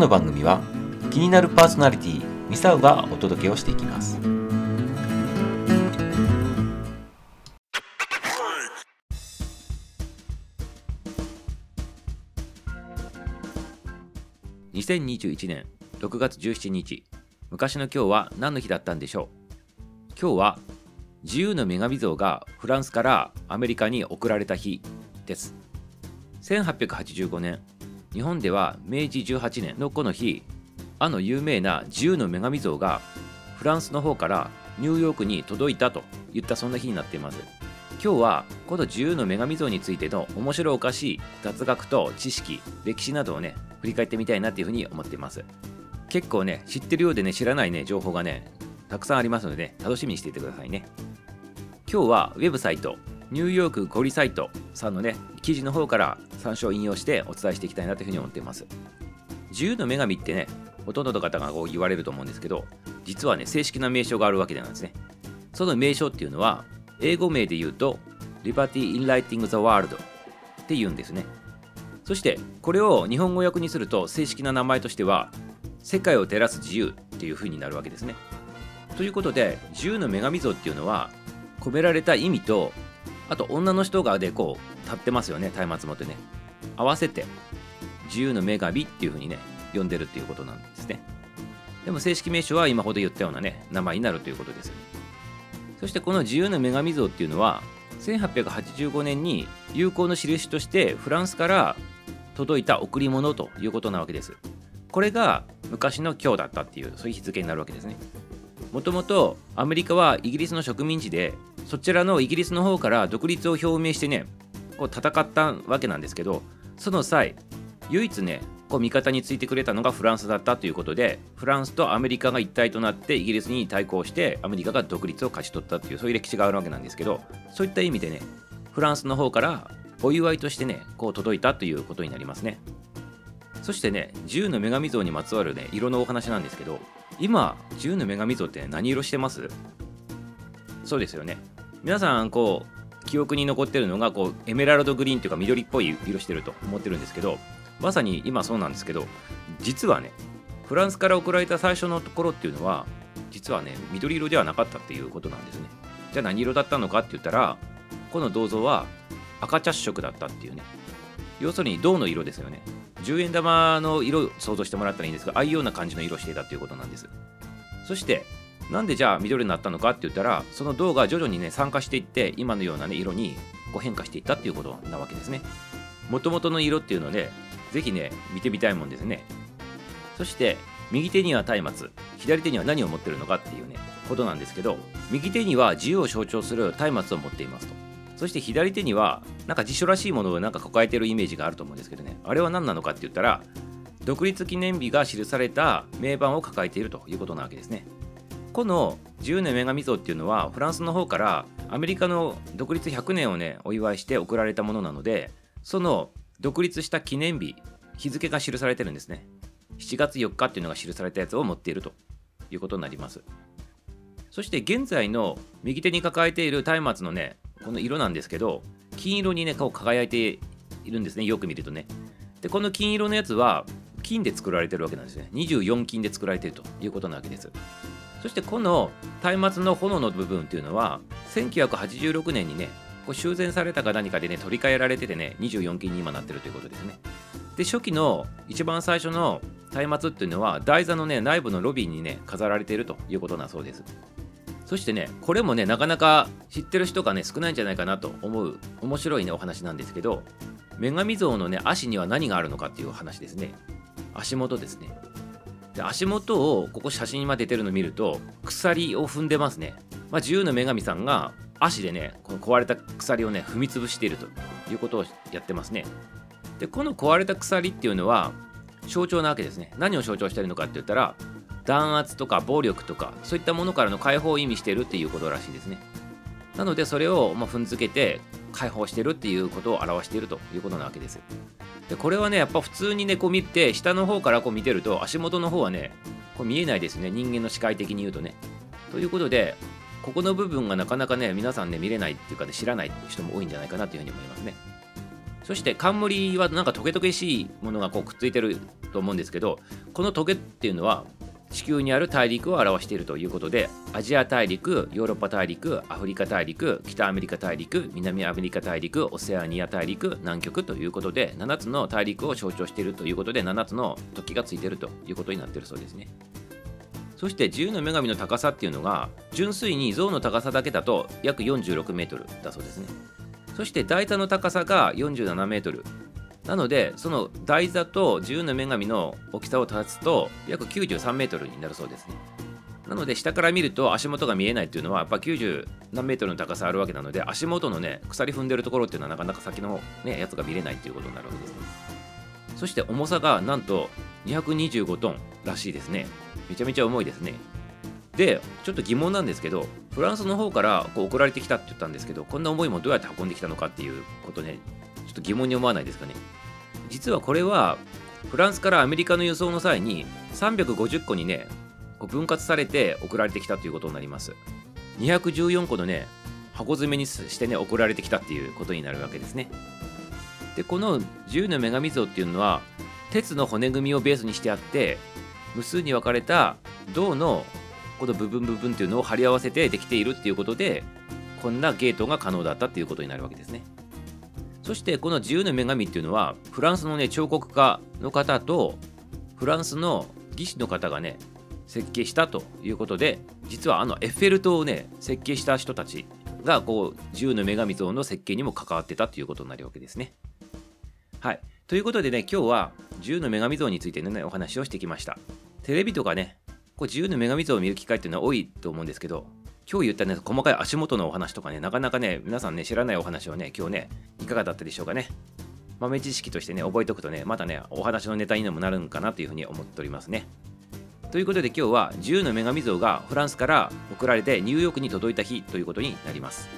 の番組は気になるパーソナリティミサウがお届けをしていきます。2021年6月17日。昔の今日は何の日だったんでしょう？今日は自由の女神像がフランスからアメリカに送られた日です。1885年日本では明治18年のこの日あの有名な自由の女神像がフランスの方からニューヨークに届いたといったそんな日になっています。今日はこの自由の女神像についての面白おかしい雑学と知識歴史などをね振り返ってみたいなっていうふうに思っています。結構ね知ってるようでね知らないね情報がねたくさんありますので、ね、楽しみにしていてくださいね。今日はウェブサイトニューヨークゴリサイトさんのね記事の方から参照引用してお伝えしていきたいなというふうに思っています。自由の女神ってねほとんどの方がこう言われると思うんですけど実はね正式な名称があるわけなんですね。その名称っていうのは英語名で言うと Liberty in Lighting the World って言うんですね。そしてこれを日本語訳にすると正式な名前としては世界を照らす自由っていう風になるわけですね。ということで自由の女神像っていうのは込められた意味とあと女の人がでこう立ってますよね松明持ってね。合わせて自由の女神っていう風にね呼んでるっていうことなんですね。でも正式名称は今ほど言ったようなね名前になるということですそしてこの自由の女神像っていうのは1885年に友好の印としてフランスから届いた贈り物ということなわけです。これが昔の今日だったっていうそういう日付になるわけですね。もともとアメリカはイギリスの植民地でそちらのイギリスの方から独立を表明してねこう戦ったわけなんですけどその際唯一ねこう味方についてくれたのがフランスだったということでフランスとアメリカが一体となってイギリスに対抗してアメリカが独立を勝ち取ったというそういう歴史があるわけなんですけどそういった意味でねフランスの方からお祝いとしてねこう届いたということになりますね。そしてね自由の女神像にまつわるね色のお話なんですけど今自由の女神像って何色してます？そうですよね。皆さんこう記憶に残ってるのがこうエメラルドグリーンというか緑っぽい色してると思ってるんですけどまさに今そうなんですけど実はねフランスから送られた最初のところっていうのは実はね緑色ではなかったっていうことなんですね。じゃあ何色だったのかって言ったらこの銅像は赤茶色だったっていうね。要するに銅の色ですよね。10円玉の色を想像してもらったらいいんですがああいうような感じの色をしていたということなんです。そしてなんでじゃあ緑になったのかって言ったらその銅が徐々にね酸化していって今のようなね色にこう変化していったっていうことなわけですね。もともとの色っていうのでぜひね見てみたいもんですね。そして右手には松明左手には何を持ってるのかっていうねことなんですけど右手には自由を象徴する松明を持っていますと。そして左手にはなんか辞書らしいものをなんか抱えてるイメージがあると思うんですけどね。あれは何なのかって言ったら独立記念日が記された名板を抱えているということなわけですね。この10年女神像っていうのはフランスの方からアメリカの独立100年をねお祝いして贈られたものなのでその独立した記念日日付が記されてるんですね。7月4日っていうのが記されたやつを持っているということになります。そして現在の右手に抱えている松明のねこの色なんですけど金色にねこう輝いているんですね。よく見るとね。でこの金色のやつは金で作られてるわけなんですね。24金で作られてるということなわけです。そしてこの松明の炎の部分っていうのは1986年にねこう修繕されたか何かでね取り替えられててね24金に今なってるということですね。で初期の一番最初の松明っていうのは台座のね内部のロビーにね飾られているということだそうです。そしてねこれもねなかなか知ってる人がね少ないんじゃないかなと思う面白いねお話なんですけど女神像のね足には何があるのかっていう話ですね。足元ですね。で足元をここ写真に出てるの見ると鎖を踏んでますね、まあ、自由の女神さんが足でねこの壊れた鎖をね踏み潰しているということをやってますね。でこの壊れた鎖っていうのは象徴なわけですね。何を象徴してるのかって言ったら弾圧とか暴力とかそういったものからの解放を意味してるっていうことらしいですね。なのでそれをま踏んづけて解放してるっていうことを表しているということなわけです。でこれはねやっぱ普通にねこう見て下の方からこう見てると足元の方はねこう見えないですね。人間の視界的に言うとね。ということでここの部分がなかなかね皆さんね見れないっていうか、ね、知らない人も多いんじゃないかなというふうに思いますね。そして冠はなんかトゲトゲしいものがこうくっついてると思うんですけどこのトゲっていうのは地球にある大陸を表しているということでアジア大陸ヨーロッパ大陸アフリカ大陸北アメリカ大陸南アメリカ大陸オセアニア大陸南極ということで7つの大陸を象徴しているということで7つの突起がついているということになっているそうですねそして自由の女神の高さっていうのが純粋に像の高さだけだと約46メートルだそうですねそして台座の高さが47メートルなのでその台座と自由の女神の大きさを足すと約93メートルになるそうですね。なので下から見ると足元が見えないっていうのはやっぱ90何メートルの高さあるわけなので足元のね鎖踏んでるところっていうのはなかなか先のねやつが見れないっていうことになるわけですね。そして重さがなんと225トンらしいですね。めちゃめちゃ重いですね。でちょっと疑問なんですけどフランスの方からこう送られてきたって言ったんですけどこんな重いもんどうやって運んできたのかっていうことねちょっと疑問に思わないですかね。実はこれはフランスからアメリカの輸送の際に350個にねこう分割されて送られてきたということになります。214個のね箱詰めにしてね送られてきたっていうことになるわけですね。でこの自由の女神像っていうのは鉄の骨組みをベースにしてあって無数に分かれた銅のこの部分部分っていうのを貼り合わせてできているっていうことでこんなゲートが可能だったっていうことになるわけですね。そしてこの自由の女神っていうのはフランスのね彫刻家の方とフランスの技師の方がね設計したということで実はあのエッフェル塔をね設計した人たちがこう自由の女神像の設計にも関わってたということになるわけですね。はいということでね今日は自由の女神像についてのねお話をしてきました。テレビとかねこう自由の女神像を見る機会っていうのは多いと思うんですけど今日言ったね、細かい足元のお話とかね、なかなかね、皆さんね、知らないお話をね、今日ね、いかがだったでしょうかね。豆知識としてね、覚えておくとね、またね、お話のネタにもなるんかなというふうに思っておりますね。ということで今日は自由の女神像がフランスから送られてニューヨークに届いた日ということになります。